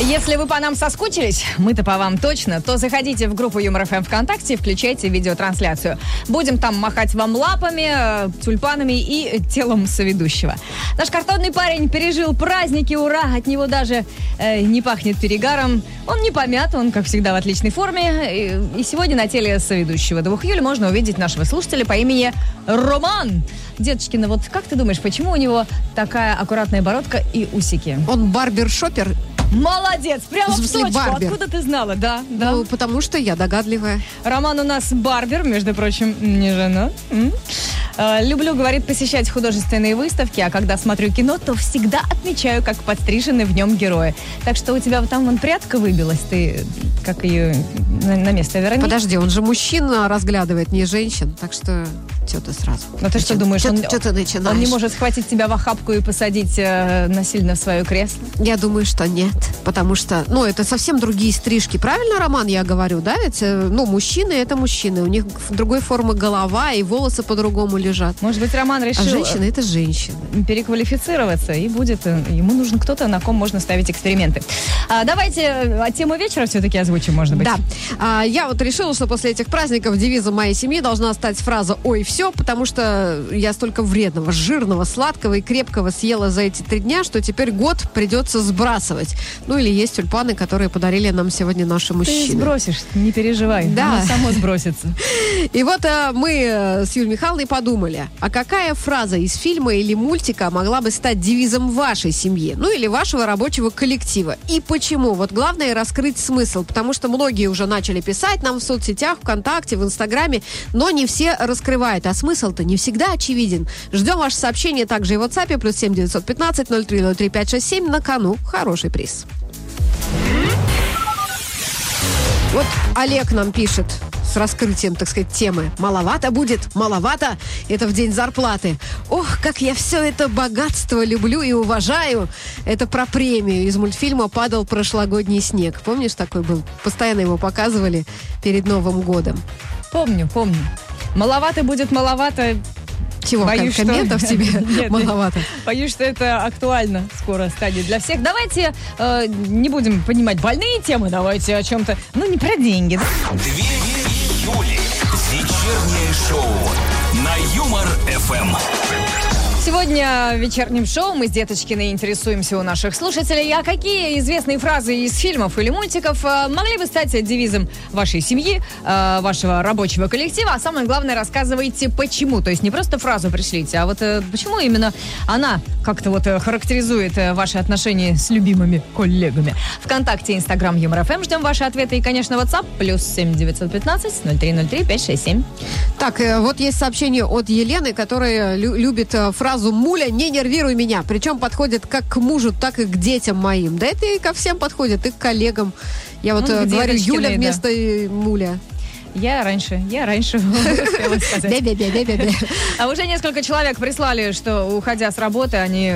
Если вы по нам соскучились, мы-то по вам точно, то заходите в группу Юмор ФМ ВКонтакте и включайте видеотрансляцию. Будем там махать вам лапами, э, тюльпанами и телом соведущего. Наш картонный парень пережил праздники, ура! От него даже э, не пахнет перегаром. Он не помят, он, как всегда, в отличной форме. И, и сегодня на теле соведущего 2 июля можно увидеть нашего слушателя по имени Роман. Деточкина, вот как ты думаешь, почему у него такая аккуратная бородка и усики? Он барбер-шопер. Молодец, прямо В точку. барбер? Откуда ты знала? Да, да. Ну, потому что я догадливая. Роман у нас барбер, между прочим, не жена. Э, Люблю, говорит, посещать художественные выставки, а когда смотрю кино, то всегда отмечаю, как подстрижены в нем герои. Так что у тебя вот там вон прядка выбилась, ты как ее на, на место верни. Подожди, он же мужчина разглядывает, не женщин. Так что что ты сразу? Ну ты что думаешь, он, Что ты начинаешь? он не может схватить тебя в охапку и посадить э, насильно в свое кресло? Я думаю, что нет. Потому что, ну, это совсем другие стрижки. Правильно, Роман, я говорю, да? Ведь, э, ну, мужчины это мужчины. У них другой формы голова и волосы по-другому лежат. Может быть, Роман А решил женщины это женщины. переквалифицироваться, и будет э, ему нужен кто-то, на ком можно ставить эксперименты. А, давайте э, тему вечера все-таки озвучим, может быть. Да. А, я вот решила, что после этих праздников девизом моей семьи должна стать фраза «Ой, все», потому что я столько вредного, жирного, сладкого и крепкого съела за эти три дня, что теперь год придется сбрасывать. Ну или есть тюльпаны, которые подарили нам сегодня наши Ты мужчины. сбросишь, не переживай. Да. Оно само сбросится. И вот э, мы э, с Юлией Михайловной подумали, а какая фраза из фильма или мультика могла бы стать девизом вашей семьи, ну или вашего рабочего коллектива? И почему? Вот главное раскрыть смысл, потому что многие уже начали писать нам в соцсетях, ВКонтакте, в Инстаграме, но не все раскрывают, а смысл-то не всегда очевиден. Ждем ваше сообщение также и в WhatsApp, плюс 7 915 0303 567 на кону. Хороший приз. Вот Олег нам пишет с раскрытием, так сказать, темы. Маловато будет, маловато. Это в день зарплаты. Ох, как я все это богатство люблю и уважаю. Это про премию из мультфильма «Падал прошлогодний снег». Помнишь, такой был? Постоянно его показывали перед Новым годом. Помню, помню. Маловато будет маловато. Чего, Боюсь, ком- комментов что- тебе Нет, маловато? Боюсь, что это актуально скоро станет для всех. Давайте э, не будем понимать больные темы, давайте о чем-то, ну, не про деньги. Две Юли. Вечернее шоу на Юмор ФМ. Сегодня в вечернем шоу мы с Деточкиной интересуемся у наших слушателей, а какие известные фразы из фильмов или мультиков э, могли бы стать девизом вашей семьи, э, вашего рабочего коллектива, а самое главное, рассказывайте почему. То есть не просто фразу пришлите, а вот э, почему именно она как-то вот э, характеризует э, ваши отношения с любимыми коллегами. Вконтакте, Инстаграм, Юмор ФМ, ждем ваши ответы и, конечно, WhatsApp, плюс 7 915 0303 567. Так, э, вот есть сообщение от Елены, которая лю- любит фразу «Муля, не нервируй меня». Причем подходит как к мужу, так и к детям моим. Да это и ко всем подходит, и к коллегам. Я вот Ну, говорю Юля да. вместо э, Муля. Я раньше, я раньше успела сказать. А уже несколько человек прислали, что, уходя с работы, они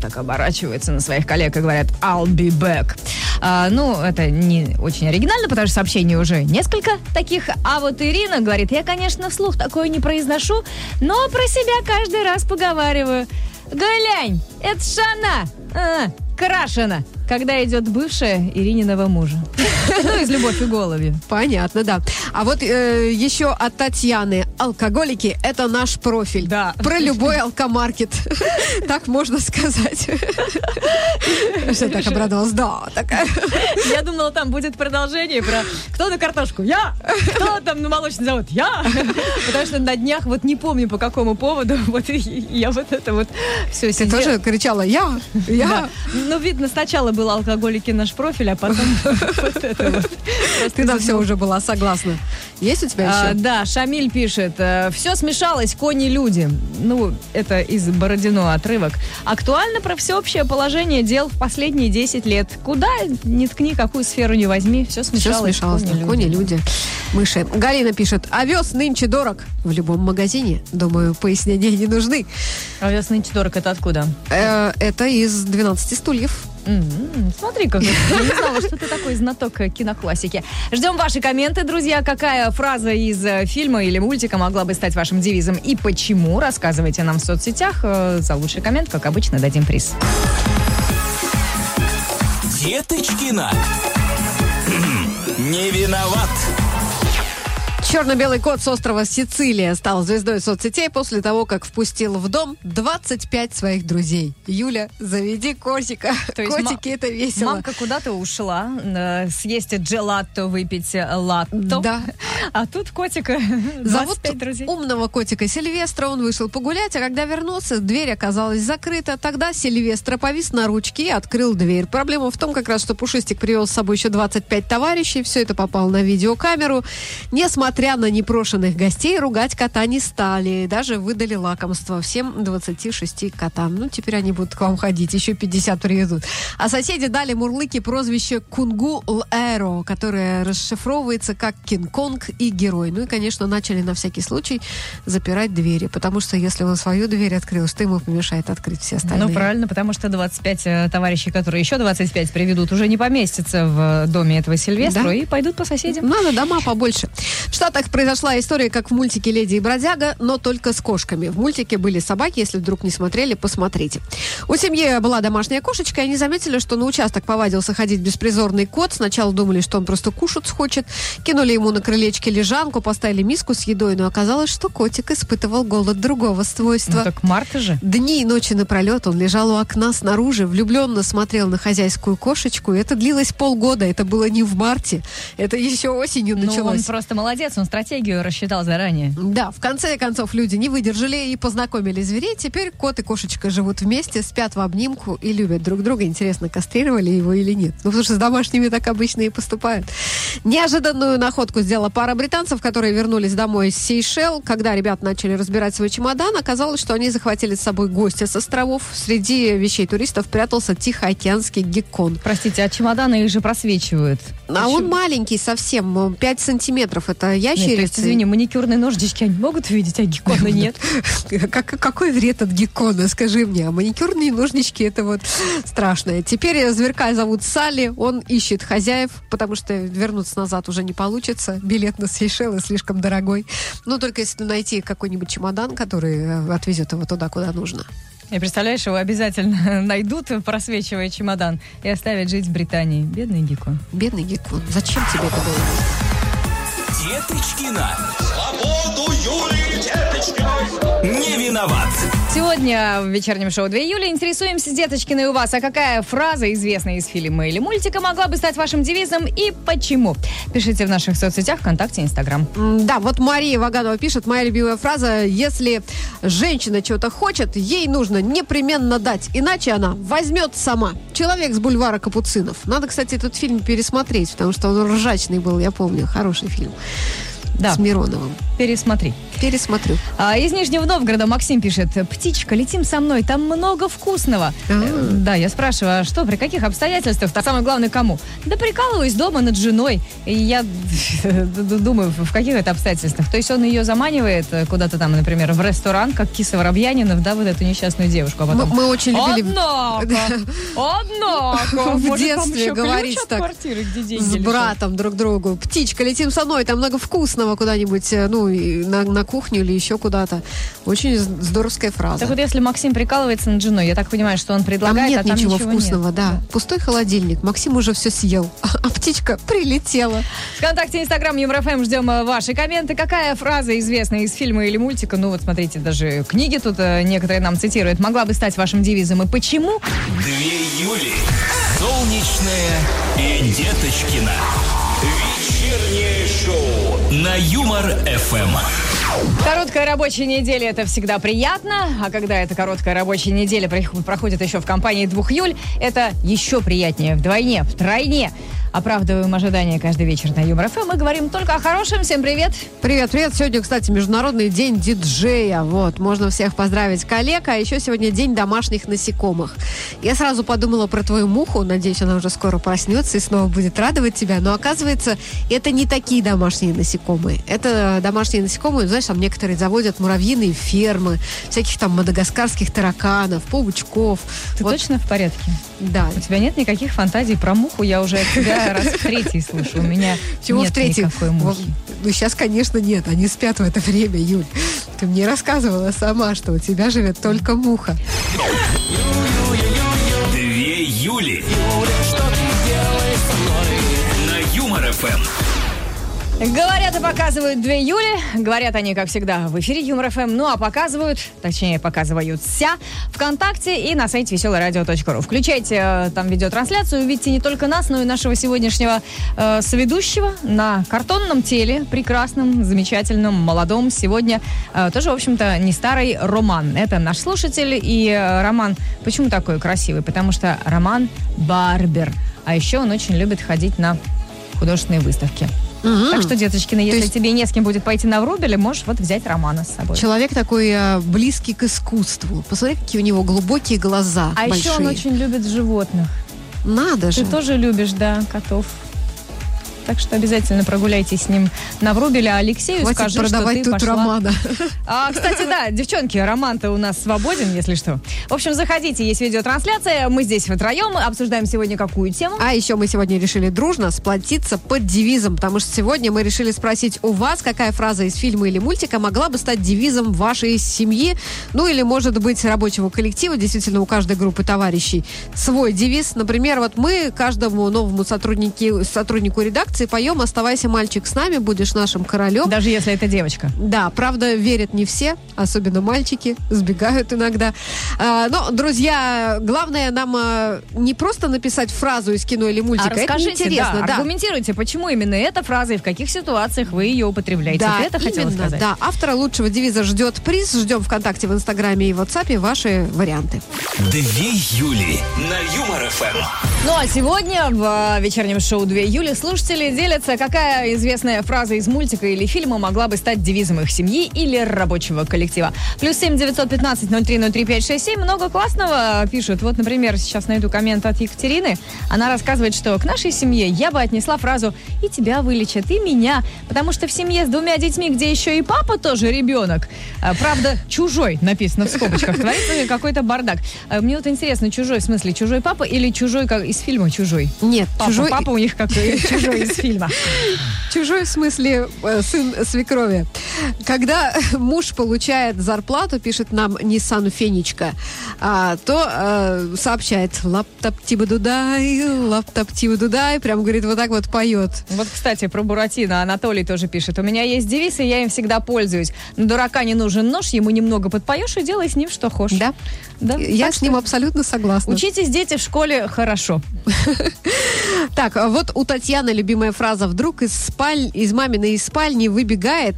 так оборачиваются на своих коллег и говорят «I'll be back». А, ну, это не очень оригинально, потому что сообщений уже несколько таких. А вот Ирина говорит, я, конечно, вслух такое не произношу, но про себя каждый раз поговариваю. Глянь, это ж она, а, крашена, когда идет бывшая Ирининого мужа. Ну, из «Любовь и голуби». Понятно, да. А вот э, еще от Татьяны. Алкоголики – это наш профиль. Да. Про любой алкомаркет. Так можно сказать. Что так обрадовалась? Да, такая. Я думала, там будет продолжение про кто на картошку? Я! Кто там на молочный завод? Я! Потому что на днях, вот не помню по какому поводу, вот я вот это вот все Ты сидела. тоже кричала «Я! Да. Я!» Ну, видно, сначала был алкоголики наш профиль, а потом вот это вот. Ты на все уже была согласна. Есть у тебя А, еще? да, Шамиль пишет, все смешалось, кони-люди. Ну, это из Бородино отрывок. Актуально про всеобщее положение дел в последние 10 лет. Куда ни ткни, какую сферу не возьми, все Все смешалось. смешалось. да. кони-люди. Кони, люди, мыши. Галина пишет, овес нынче дорог в любом магазине. Думаю, пояснения не нужны. Овес нынче дорог, это откуда? Э, это из 12 стульев. М, Смотри, как я не знала, что ты такой знаток киноклассики. Ждем ваши комменты, друзья. Какая фраза из э, фильма или мультика могла бы стать вашим девизом и почему? Рассказывайте нам в соцсетях. Э, За лучший коммент, как обычно, дадим приз. Деточкина. Не виноват. Черно-белый кот с острова Сицилия стал звездой соцсетей после того, как впустил в дом 25 своих друзей. Юля, заведи котика. То есть Котики, это весело. Мамка куда-то ушла, э, съесть джелато, выпить э, латто. Да. А тут котика, Зовут 25 друзей. умного котика Сильвестра. Он вышел погулять, а когда вернулся, дверь оказалась закрыта. Тогда Сильвестра повис на ручке и открыл дверь. Проблема в том, как раз, что Пушистик привел с собой еще 25 товарищей. Все это попало на видеокамеру. Несмотря на непрошенных гостей, ругать кота не стали. Даже выдали лакомство всем 26 котам. Ну, теперь они будут к вам ходить. Еще 50 приведут. А соседи дали Мурлыке прозвище Кунгу Лэро, которое расшифровывается как Кинг-Конг и Герой. Ну и, конечно, начали на всякий случай запирать двери, потому что если он свою дверь открыл, что ему помешает открыть все остальные? Ну, правильно, потому что 25 э, товарищей, которые еще 25 приведут, уже не поместятся в э, доме этого Сильвестра Да. и пойдут по соседям. Надо дома побольше. В Штатах произошла история, как в мультике «Леди и бродяга», но только с кошками. В мультике были собаки, если вдруг не смотрели, посмотрите. У семьи была домашняя кошечка, и они заметили, что на участок повадился ходить беспризорный кот. Сначала думали, что он просто кушать хочет. Кинули ему на крылечке лежанку, поставили миску с едой, но оказалось, что котик испытывал голод другого свойства. Ну, так Марта же. Дни и ночи напролет он лежал у окна снаружи, влюбленно смотрел на хозяйскую кошечку. Это длилось полгода. Это было не в марте. Это еще осенью Ну, он началось. просто молодец, он стратегию рассчитал заранее. Да, в конце концов люди не выдержали и познакомили зверей. Теперь кот и кошечка живут вместе, спят в обнимку и любят друг друга. Интересно, кастрировали его или нет? Ну, потому что с домашними так обычно и поступают. Неожиданную находку сделала пара британцев, которые вернулись домой из Сейшел. Когда ребят начали разбирать свой чемодан, оказалось, что они захватили с собой гостя с островов. Среди вещей туристов прятался тихоокеанский геккон. Простите, а чемоданы их же просвечивают. А он маленький совсем, 5 сантиметров. Это Нет, то есть, ящерица. извини, маникюрные ножички они могут видеть, а геккона нет. Как, какой вред от геккона, скажи мне? А маникюрные ножнички это вот страшное. Теперь зверка зовут Салли, он ищет хозяев, потому что вернуться назад уже не получится. Билет на Сейшелы слишком дорогой. Ну, только если найти какой-нибудь чемодан, который э, отвезет его туда, куда нужно. И представляешь, его обязательно найдут, просвечивая чемодан, и оставят жить в Британии. Бедный геккон. Бедный геккон, зачем тебе это было? Деточкина. Свободу Юлии Деточкиной. Не виноват. Сегодня в вечернем шоу 2 июля интересуемся, деточкины, у вас, а какая фраза, известная из фильма или мультика, могла бы стать вашим девизом и почему? Пишите в наших соцсетях, ВКонтакте, Инстаграм. Да, вот Мария Ваганова пишет, моя любимая фраза, если женщина чего-то хочет, ей нужно непременно дать, иначе она возьмет сама. Человек с бульвара Капуцинов. Надо, кстати, этот фильм пересмотреть, потому что он ржачный был, я помню, хороший фильм. Да. С Мироновым. Пересмотри. Пересмотрю. А из Нижнего Новгорода Максим пишет, птичка, летим со мной, там много вкусного. А. Э, Да, я спрашиваю, а что, при каких обстоятельствах? А самое главное, кому? Да прикалываюсь дома над женой. И я думаю, в каких это обстоятельствах? То есть он ее заманивает э, куда-то там, например, в ресторан, как Киса Воробьянинов, да, вот эту несчастную девушку. А Мы, потом, мы очень любили Однако, однако, В детстве говорить так квартиры, где деньги с братом друг другу. Птичка, летим со мной, там много вкусного куда-нибудь, э, ну, на, на кухню или еще куда-то. Очень здоровская фраза. Так вот, если Максим прикалывается над женой, я так понимаю, что он Там предлагает, нет а там ничего, ничего вкусного, нет. да. Пустой холодильник. Максим уже все съел. А птичка прилетела. Вконтакте, Инстаграм, ЮморФМ, ждем э, ваши комменты. Какая фраза, известная из фильма или мультика, ну вот смотрите, даже книги тут э, некоторые нам цитируют, могла бы стать вашим девизом и почему? Две Юли. Солнечная и Деточкина. Вечернее шоу на Юмор-ФМ. Короткая рабочая неделя это всегда приятно, а когда эта короткая рабочая неделя проходит еще в компании двух Юль, это еще приятнее, вдвойне, втройне. Оправдываем ожидания каждый вечер на Юмор ФМ. Мы говорим только о хорошем. Всем привет. Привет, привет. Сегодня, кстати, Международный день диджея. Вот, можно всех поздравить коллег. А еще сегодня день домашних насекомых. Я сразу подумала про твою муху. Надеюсь, она уже скоро проснется и снова будет радовать тебя. Но оказывается, это не такие домашние насекомые. Это домашние насекомые, знаешь, там некоторые заводят муравьиные фермы, всяких там мадагаскарских тараканов, паучков. Ты Вот, точно в порядке? Да. У тебя нет никаких фантазий про муху? Я уже от тебя раз в третий слышу. У меня Чего нет в третьем? никакой мухи. Ну, сейчас, конечно, нет. Они спят в это время, Юль. Ты мне рассказывала сама, что у тебя живет только муха. Говорят и показывают две Юли. Говорят они, как всегда, в эфире Юмор ФМ. Ну, а показывают, точнее, показываются ВКонтакте и на сайте веселорадио.ру. Включайте э, там видеотрансляцию, увидите не только нас, но и нашего сегодняшнего э, соведущего на картонном теле, прекрасном, замечательном, молодом. Сегодня э, тоже, в общем-то, не старый Роман. Это наш слушатель. И э, Роман, почему такой красивый? Потому что Роман Барбер. А еще он очень любит ходить на художественные выставки. Так что, деточкины, если есть- тебе не с кем будет пойти на врубеле, можешь вот взять Романа с собой. Человек такой э, близкий к искусству. Посмотри, какие у него глубокие глаза А большие. еще он очень любит животных. Надо же. Ты тоже любишь, да, котов. Так что обязательно прогуляйтесь с ним на врубеле. А Алексею Хватит скажи, продавать что ты тут пошла... романа. А, кстати, да, девчонки, Роман-то у нас свободен, если что. В общем, заходите, есть видеотрансляция. Мы здесь втроем обсуждаем сегодня какую тему. А еще мы сегодня решили дружно сплотиться под девизом, потому что сегодня мы решили спросить у вас, какая фраза из фильма или мультика могла бы стать девизом вашей семьи, ну или, может быть, рабочего коллектива. Действительно, у каждой группы товарищей свой девиз. Например, вот мы каждому новому сотруднику, сотруднику редакции поем «Оставайся, мальчик, с нами, будешь нашим королем». Даже если это девочка. Да, правда, верят не все, особенно мальчики, сбегают иногда. А, но, друзья, главное нам а, не просто написать фразу из кино или мультика, а расскажите, это интересно, да, да. аргументируйте, почему именно эта фраза и в каких ситуациях вы ее употребляете. Да, это хотела именно, сказать? да. Автора лучшего девиза ждет приз. Ждем ВКонтакте, в Инстаграме и WhatsApp ваши варианты. Две Юли на Юмор ФМ. Ну а сегодня в э, вечернем шоу 2 июля слушатели делятся, какая известная фраза из мультика или фильма могла бы стать девизом их семьи или рабочего коллектива. Плюс семь девятьсот пятнадцать ноль три ноль три пять шесть семь. Много классного пишут. Вот, например, сейчас найду коммент от Екатерины. Она рассказывает, что к нашей семье я бы отнесла фразу «И тебя вылечат, и меня». Потому что в семье с двумя детьми, где еще и папа тоже ребенок, а, правда, чужой, написано в скобочках, творится какой-то бардак. А, Мне вот интересно, чужой в смысле чужой папа или чужой как из фильма чужой? Нет, Папа, чужой, папа у них как и чужой из фильма. чужой в смысле э, сын свекрови. Когда муж получает зарплату, пишет нам Nissan Фенечка, а, то э, сообщает лаптоп тиба дудай, лаптоп тиба дудай, прям говорит вот так вот поет. Вот, кстати, про Буратино Анатолий тоже пишет. У меня есть девиз, и я им всегда пользуюсь. На дурака не нужен нож, ему немного подпоешь и делай с ним что хочешь. Да, Да? я Так с ним что абсолютно согласна. Учитесь, дети, в школе хорошо. Так, а вот у Татьяны любимая фраза. Вдруг из, спаль... из маминой спальни выбегает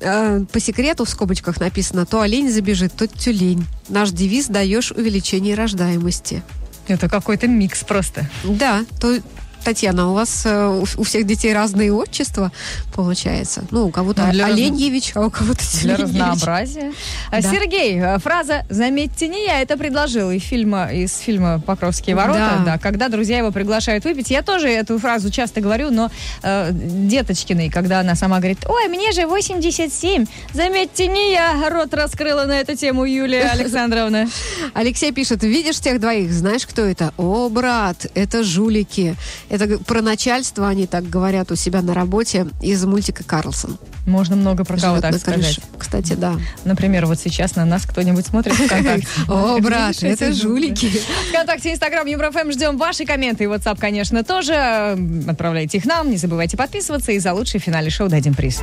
э, по секрету в скобочках написано, то олень забежит, то тюлень. Наш девиз «даешь увеличение рождаемости». Это какой-то микс просто. Да, то Татьяна, у вас э, у, всех детей разные отчества, получается. Ну, у кого-то Ну, для раз- Оленьевич, а у кого-то Для разнообразия. Да. Сергей, э, фраза «Заметьте, не я» это предложил из фильма, из фильма «Покровские ворота». Да. Да. когда друзья его приглашают выпить. Я тоже эту фразу часто говорю, но э, деточкиной, когда она сама говорит «Ой, мне же 87, заметьте, не я». Рот раскрыла на эту тему Юлия Александровна. Алексей пишет, видишь тех двоих, знаешь, кто это? О, брат, это жулики. Это про начальство, они так говорят у себя на работе из мультика «Карлсон». Можно много про кого так сказать. крыше. Кстати, да. Например, вот сейчас на нас кто-нибудь смотрит ВКонтакте. О, брат, это жулики? ВКонтакте, Инстаграм, Юмор-ФМ. Ждем ваши комменты. И WhatsApp, конечно, тоже. Отправляйте их нам. Не забывайте подписываться. И за лучший в финале шоу дадим приз.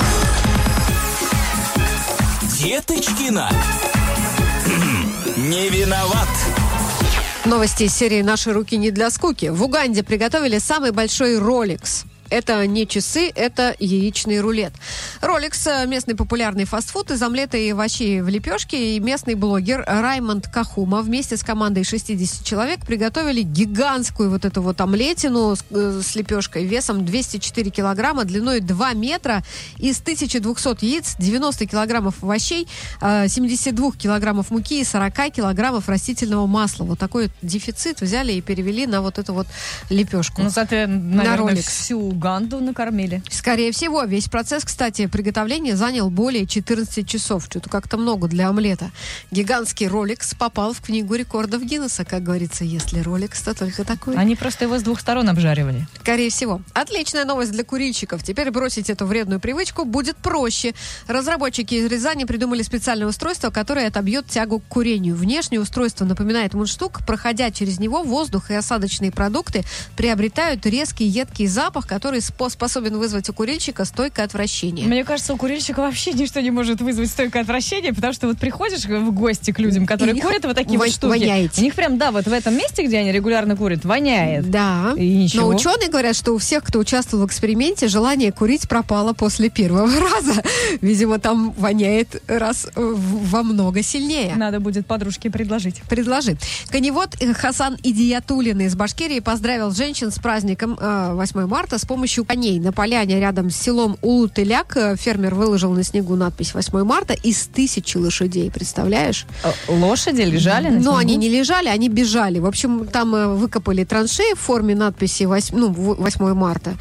Деточкина. Не виноват. Новости из серии «Наши руки не для скуки». В Уганде приготовили самый большой роликс. Это не часы, это яичный рулет. Роликс – местный популярный фастфуд из омлета и овощей в лепешке. И местный блогер Раймонд Кахума вместе с командой 60 человек приготовили гигантскую вот эту вот омлетину с, э, с лепешкой весом 204 килограмма, длиной 2 метра, из 1200 яиц, 90 килограммов овощей, э, 72 килограммов муки и 40 килограммов растительного масла. Вот такой дефицит взяли и перевели на вот эту вот лепешку. Ну, зато, наверное, роликс. всю Уганду накормили. Скорее всего, весь процесс, кстати, приготовления занял более 14 часов. Что-то как-то много для омлета. Гигантский роликс попал в книгу рекордов Гиннесса, как говорится. Если роликс, то только такой. Они просто его с двух сторон обжаривали. Скорее всего. Отличная новость для курильщиков. Теперь бросить эту вредную привычку будет проще. Разработчики из Рязани придумали специальное устройство, которое отобьет тягу к курению. Внешнее устройство напоминает мундштук. Проходя через него, воздух и осадочные продукты приобретают резкий едкий запах, который который спо- способен вызвать у курильщика стойкое отвращение. Мне кажется, у курильщика вообще ничто не может вызвать стойкое отвращение, потому что вот приходишь в гости к людям, которые И курят вот такие во- вот штуки. воняете. У них прям, да, вот в этом месте, где они регулярно курят, воняет. Да. И ничего. Но ученые говорят, что у всех, кто участвовал в эксперименте, желание курить пропало после первого раза. Видимо, там воняет раз э, во много сильнее. Надо будет подружке предложить. Предложи. Коневод э, Хасан Идиятулин из Башкирии поздравил женщин с праздником э, 8 марта с помощью коней. На поляне рядом с селом Улутыляк э, фермер выложил на снегу надпись 8 марта из тысячи лошадей. Представляешь? Э, Лошади лежали на Но снегу? они не лежали, они бежали. В общем, там э, выкопали траншеи в форме надписи вось- ну, в- 8 марта.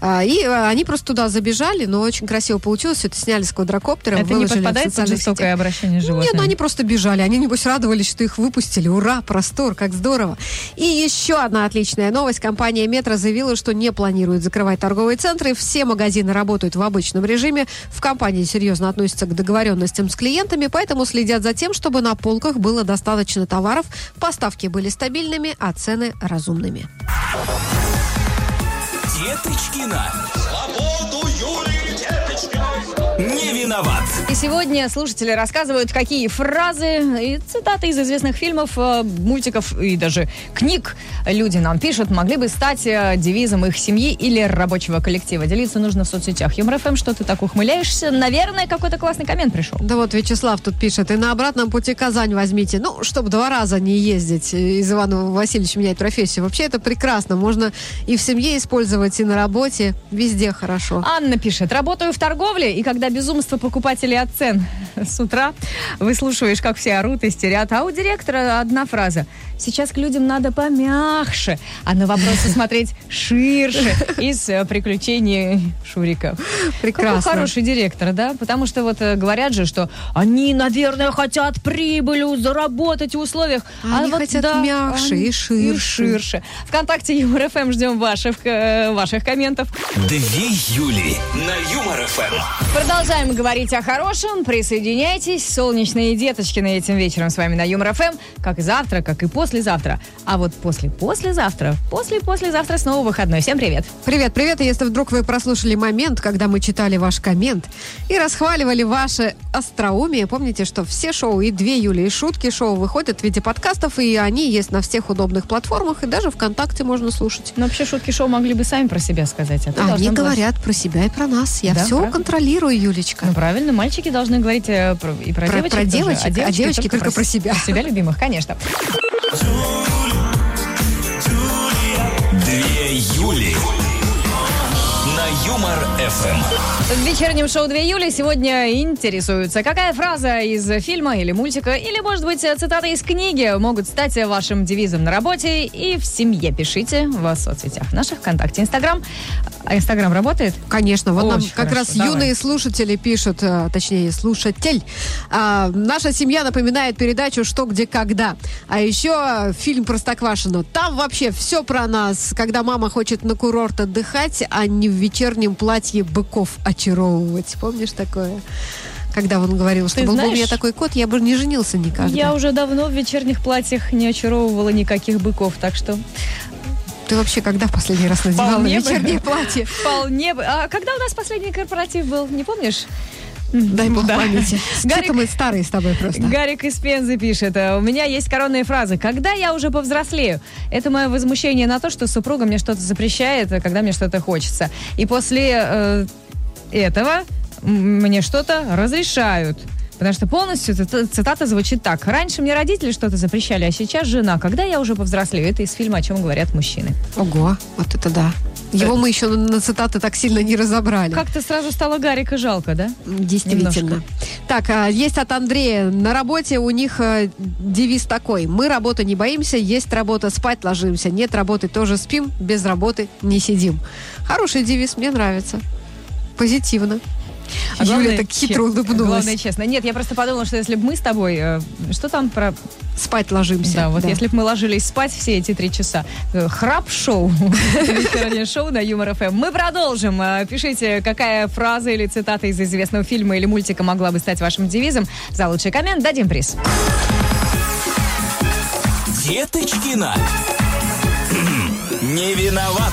А, И они просто туда забежали, но очень красиво получилось. Все это сняли с квадрокоптера, Это не подпадает под жестокое сетях. обращение с животными? Нет, ну они просто бежали. Они, небось, радовались, что их выпустили. Ура, простор, как здорово. И еще одна отличная новость. Компания «Метро» заявила, что не планирует закрывать торговые центры. Все магазины работают в обычном режиме. В компании серьезно относятся к договоренностям с клиентами, поэтому следят за тем, чтобы на полках было достаточно товаров, поставки были стабильными, а цены разумными. Деточкина. Свободу сегодня слушатели рассказывают, какие фразы и цитаты из известных фильмов, э, мультиков и даже книг люди нам пишут, могли бы стать э, девизом их семьи или рабочего коллектива. Делиться нужно в соцсетях. Юмор ФМ, что ты так ухмыляешься? Наверное, какой-то классный коммент пришел. Да вот Вячеслав тут пишет, и на обратном пути Казань возьмите. Ну, чтобы два раза не ездить. Из Ивана Васильевича менять профессию. Вообще это прекрасно. Можно и в семье использовать, и на работе. Везде хорошо. Анна пишет, работаю в торговле, и когда безумство покупателей от цен с утра выслушиваешь, как все орут, истерят, а у директора одна фраза. Сейчас к людям надо помягче, а на вопросы смотреть ширше из э, приключений Шурика. Прекрасно. Какой хороший директор, да? Потому что вот э, говорят же, что они, наверное, хотят прибыль заработать в условиях. А они хотят мягче и ширше. И ширше. Вконтакте Юмор ФМ ждем ваших, э, ваших комментов. Две Юли на Юмор ФМ. Продолжаем говорить о хорошем. Присоединяйтесь. Солнечные деточки на этим вечером с вами на Юмор ФМ. Как и завтра, как и послезавтра. А вот после-послезавтра, после-послезавтра снова выходной. Всем привет. Привет, привет. И если вдруг вы прослушали момент, когда мы читали ваш коммент и расхваливали ваше остроумие, помните, что все шоу и две Юли и шутки шоу выходят в виде подкастов, и они есть на всех удобных платформах, и даже ВКонтакте можно слушать. Ну, вообще, шутки шоу могли бы сами про себя сказать. А ты Они должна была- говорят про себя и про нас. Я Да, все правда? контролирую, Юлечка. Ну, правильно, мальчики должны говорить э, про- и про, Про- девочек. про тоже, девочек, а девочки только про с- себя. Про себя любимых, конечно. Две Юли Юмор ФМ. В вечернем шоу 2 июля сегодня интересуются, какая фраза из фильма или мультика, или, может быть, цитата из книги могут стать вашим девизом на работе и в семье. Пишите в соцсетях наших, ВКонтакте, Инстаграм. А Инстаграм работает? Конечно, вот нам Очень как хорошо, раз давай. юные слушатели пишут, э, точнее, слушатель. а, наша семья напоминает передачу «Что, где, когда». А еще фильм «Простоквашино». Там вообще все про нас, когда мама хочет на курорт отдыхать, а не в вечернем платье быков очаровывать. Помнишь такое? Когда он говорил, что был бы у меня такой кот, я бы не женился никогда. Я уже давно в вечерних платьях не очаровывала никаких быков, так что Ты вообще когда в последний раз надевала Вполне бы. вечернее платье? вполне... бы- А когда у нас последний корпоратив был, не помнишь? Дай бог Да. памяти. Гарик- мы старые с тобой просто. Гарик из Пензы пишет. «Э, У меня есть коронная фраза. Когда я уже повзрослею? Это мое возмущение на то, что супруга мне что-то запрещает, э, когда мне что-то хочется. И после э, этого мне что-то разрешают. Потому что полностью цита- цитата звучит так. Раньше мне родители что-то запрещали, а сейчас жена. Когда я уже повзрослею? Это из фильма «О чем говорят мужчины». Ого, вот это да. Его мы еще на, на цитаты так сильно не разобрали. Как-то сразу стало Гарика жалко, да? Действительно. Немножко. Так, а, есть от Андрея. На работе у них э, девиз такой. Мы работы не боимся, есть работа, спать ложимся. Нет работы, тоже спим, без работы не сидим. Хороший девиз, мне нравится. Позитивно. А Юля главное, так хитро улыбнулась. Главное, честно. Нет, я просто подумала, что если бы мы с тобой... э, что там про... Спать ложимся. Да, вот если бы мы ложились спать все эти три часа. э, Храп-шоу. Вечернее шоу на Юмор ФМ. Мы продолжим. Э, Пишите, какая фраза или цитата из известного фильма или мультика могла бы стать вашим девизом. За лучший коммент дадим приз. Деточкина. Не виноват.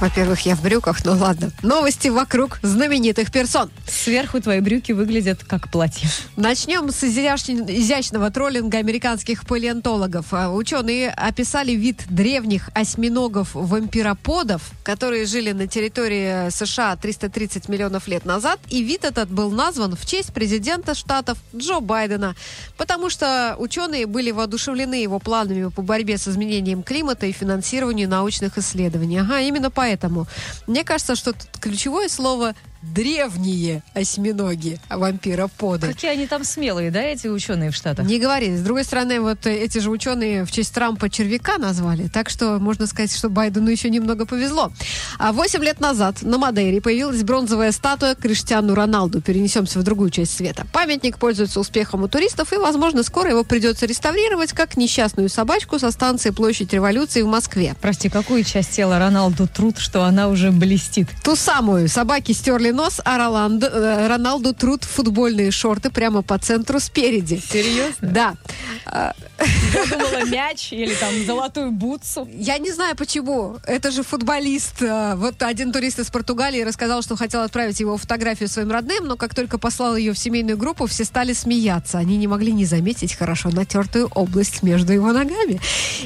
Во-первых, я в брюках, ну ладно. Новости вокруг знаменитых персон. Сверху твои брюки выглядят как платье. Начнем с изящн- изящного троллинга американских палеонтологов. А, Ученые описали вид древних осьминогов-вампироподов, которые жили на территории США 330 миллионов лет назад. И вид этот был назван в честь президента штатов Джо Байдена, потому что ученые были воодушевлены его планами по борьбе с изменением климата и финансированию научных исследований. Ага, именно поэтому. Мне кажется, что тут ключевое слово древние осьминоги, вампироподы. Какие они там смелые, да, эти ученые в Штатах? Не говори. С другой стороны, вот эти же ученые в честь Трампа червяка назвали. Так что можно сказать, что Байдену еще немного повезло. А восемь лет назад на Мадейре появилась бронзовая статуя Криштиану Роналду. Перенесемся в другую часть света. Памятник пользуется успехом у туристов, и, возможно, скоро его придется реставрировать как несчастную собачку со станции Площадь Революции в Москве. Прости, какую часть тела Роналду труд, что она уже блестит? Ту самую. Собаки стерли нос, а Роландо- э, Роналду труд футбольные шорты прямо по центру спереди. Серьезно? Да. Я думала, мяч или там золотую бутсу. Я не знаю почему. Это же футболист. А, Вот один турист из Португалии рассказал, что хотел отправить его фотографию своим родным, но как только послал ее в семейную группу, все стали смеяться. Они не могли не заметить хорошо натертую область между его ногами.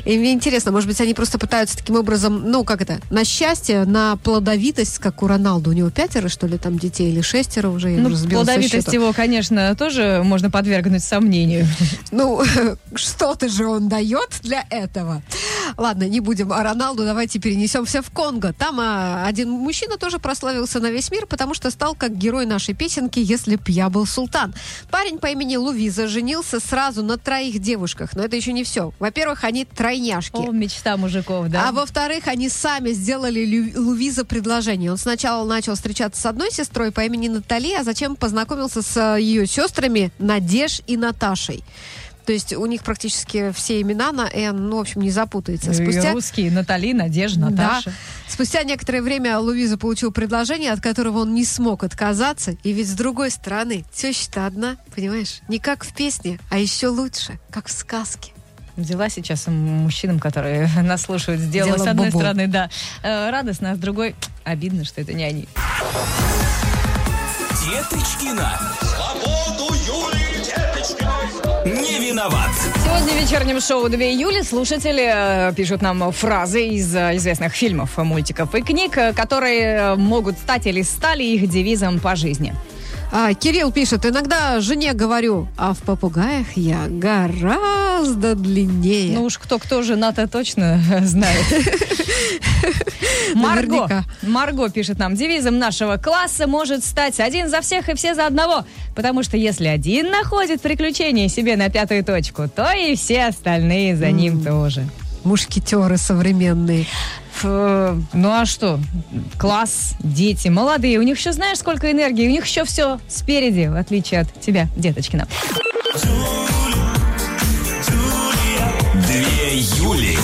И мне интересно, может быть, они просто пытаются таким образом, ну, как это, на счастье, на плодовитость, как у Роналду. У него пятеро, что ли, там детей, или шестеро уже, я Ну, плодовитость его, конечно, тоже можно подвергнуть сомнению. Ну, что-то же он дает для этого. Ладно, не будем о Роналду, давайте перенесемся в Конго. Там а, один мужчина тоже прославился на весь мир, потому что стал как герой нашей песенки «Если б я был султан». Парень по имени Лувиза женился сразу на троих девушках, но это еще не все. Во-первых, они тройняшки. О, мечта мужиков, да? А во-вторых, они сами сделали Лю- Лувиза предложение. Он сначала начал встречаться с одной сестрой по имени Натали, а затем познакомился с э, ее сестрами Надеж и Наташей. То есть у них практически все имена на «Н», ну, в общем, не запутается. Спустя... Русские, Натали, Надежда, Наташа. Да. Спустя некоторое время Луиза получил предложение, от которого он не смог отказаться. И ведь с другой стороны, теща-то одна, понимаешь? Не как в песне, а еще лучше, как в сказке. Взяла сейчас мужчинам, которые нас слушают, сделала с одной бубу. стороны, да, э, радостно, а с другой обидно, что это не они. Деточкина. Свободу Юлии. Сегодня в вечернем шоу 2 июля слушатели э, пишут нам фразы из э, известных фильмов, мультиков и книг, э, которые могут стать или стали их девизом по жизни. А, Кирилл пишет, иногда жене говорю, а в попугаях я гораздо длиннее. Ну уж кто-кто жена-то точно знает. Марго. Наверняка. Марго пишет нам, девизом нашего класса может стать один за всех и все за одного. Потому что если один находит приключения себе на пятую точку, то и все остальные за ним тоже. Мушкетеры современные. Ну а что? Класс, дети, молодые. У них еще знаешь, сколько энергии. У них еще все спереди, в отличие от тебя, деточкина. Две Юли.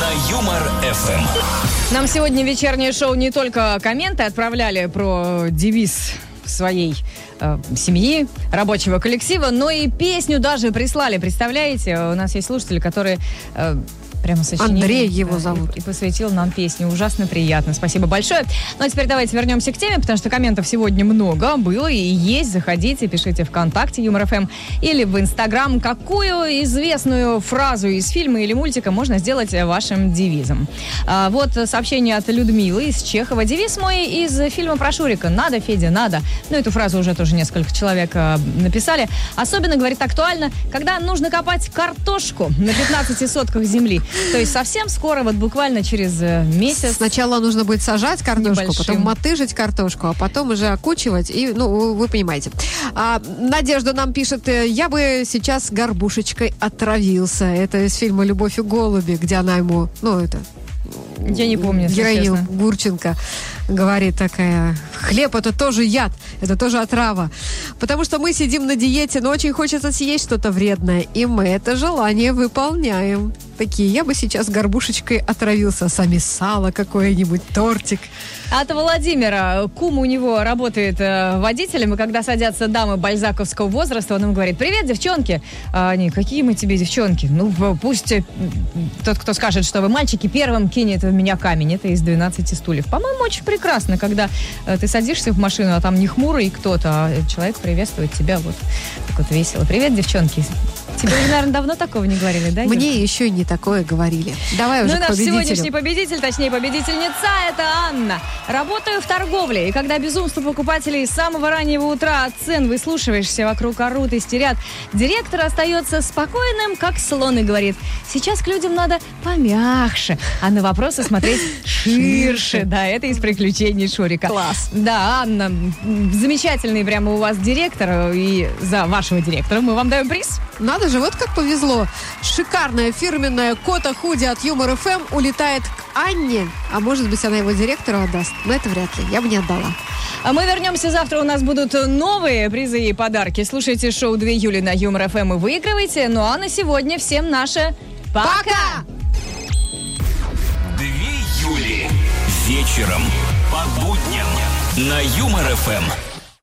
На Юмор ФМ. Нам сегодня вечернее шоу не только комменты отправляли про девиз своей э, семьи, рабочего коллектива, но и песню даже прислали. Представляете, у нас есть слушатели, которые э, прямо сочинили. Андрей его да, зовут. И, и посвятил нам песню. Ужасно приятно. Спасибо большое. Ну а теперь давайте вернемся к теме, потому что комментов сегодня много было и есть. Заходите, пишите ВКонтакте Юмор ФМ или в Инстаграм, какую известную фразу из фильма или мультика можно сделать вашим девизом. А, вот сообщение от Людмилы из Чехова. Девиз мой из фильма про Шурика. Надо, Федя, надо. Ну, эту фразу уже тоже несколько человек э, написали. Особенно, говорит, актуально, когда нужно копать картошку на 15 сотках земли. То есть совсем скоро, вот буквально через э, месяц. Сначала нужно будет сажать картошку, Небольшим. потом мотыжить картошку, а потом уже окучивать. И, ну, вы- понимаете. А, Надежда нам пишет, э, я бы сейчас горбушечкой отравился. Это из фильма «Любовь и голуби», где она ему, ну, это... Я не помню, честно. Гурченко говорит такая, хлеб это тоже яд, это тоже отрава. Потому что мы сидим на диете, но очень хочется съесть что-то вредное, и мы это желание выполняем. Такие, я бы сейчас горбушечкой отравился. Сами сало какое-нибудь, тортик. От Владимира. Кум у него работает э, водителем, и когда садятся дамы бальзаковского возраста, он им говорит, привет, девчонки. А они, какие мы тебе девчонки? Ну, пусть э, тот, кто скажет, что вы мальчики, первым кинет в меня камень. Это из 12 стульев. По-моему, очень прекрасно, когда э, ты садишься в машину, а там не хмурый кто-то, а человек приветствует тебя вот так вот весело. Привет, девчонки. Тебе, наверное, давно такого не говорили, да? Юр? Мне еще не такое говорили. Давай уже Ну и к наш победителю. сегодняшний победитель, точнее победительница, это Анна. Работаю в торговле, и когда безумство покупателей с самого раннего утра от цен выслушиваешься, вокруг орут, истерят, директор остается спокойным, как слон, и говорит, сейчас к людям надо помягче, а на вопросы смотреть ширше. Да, это из приключений Шурика. Класс. Да, Анна, замечательный прямо у вас директор, и за вашего директора мы вам даем приз. Надо же, вот как повезло. Шикарная фирменная кота худи от Юмор ФМ улетает к Анне. А может быть, она его директору отдаст. Но это вряд ли. Я бы не отдала. А мы вернемся завтра. У нас будут новые призы и подарки. Слушайте шоу 2 июля на Юмор ФМ и выигрывайте. Ну а на сегодня всем наше пока! Две Юли. Вечером по будням на Юмор ФМ.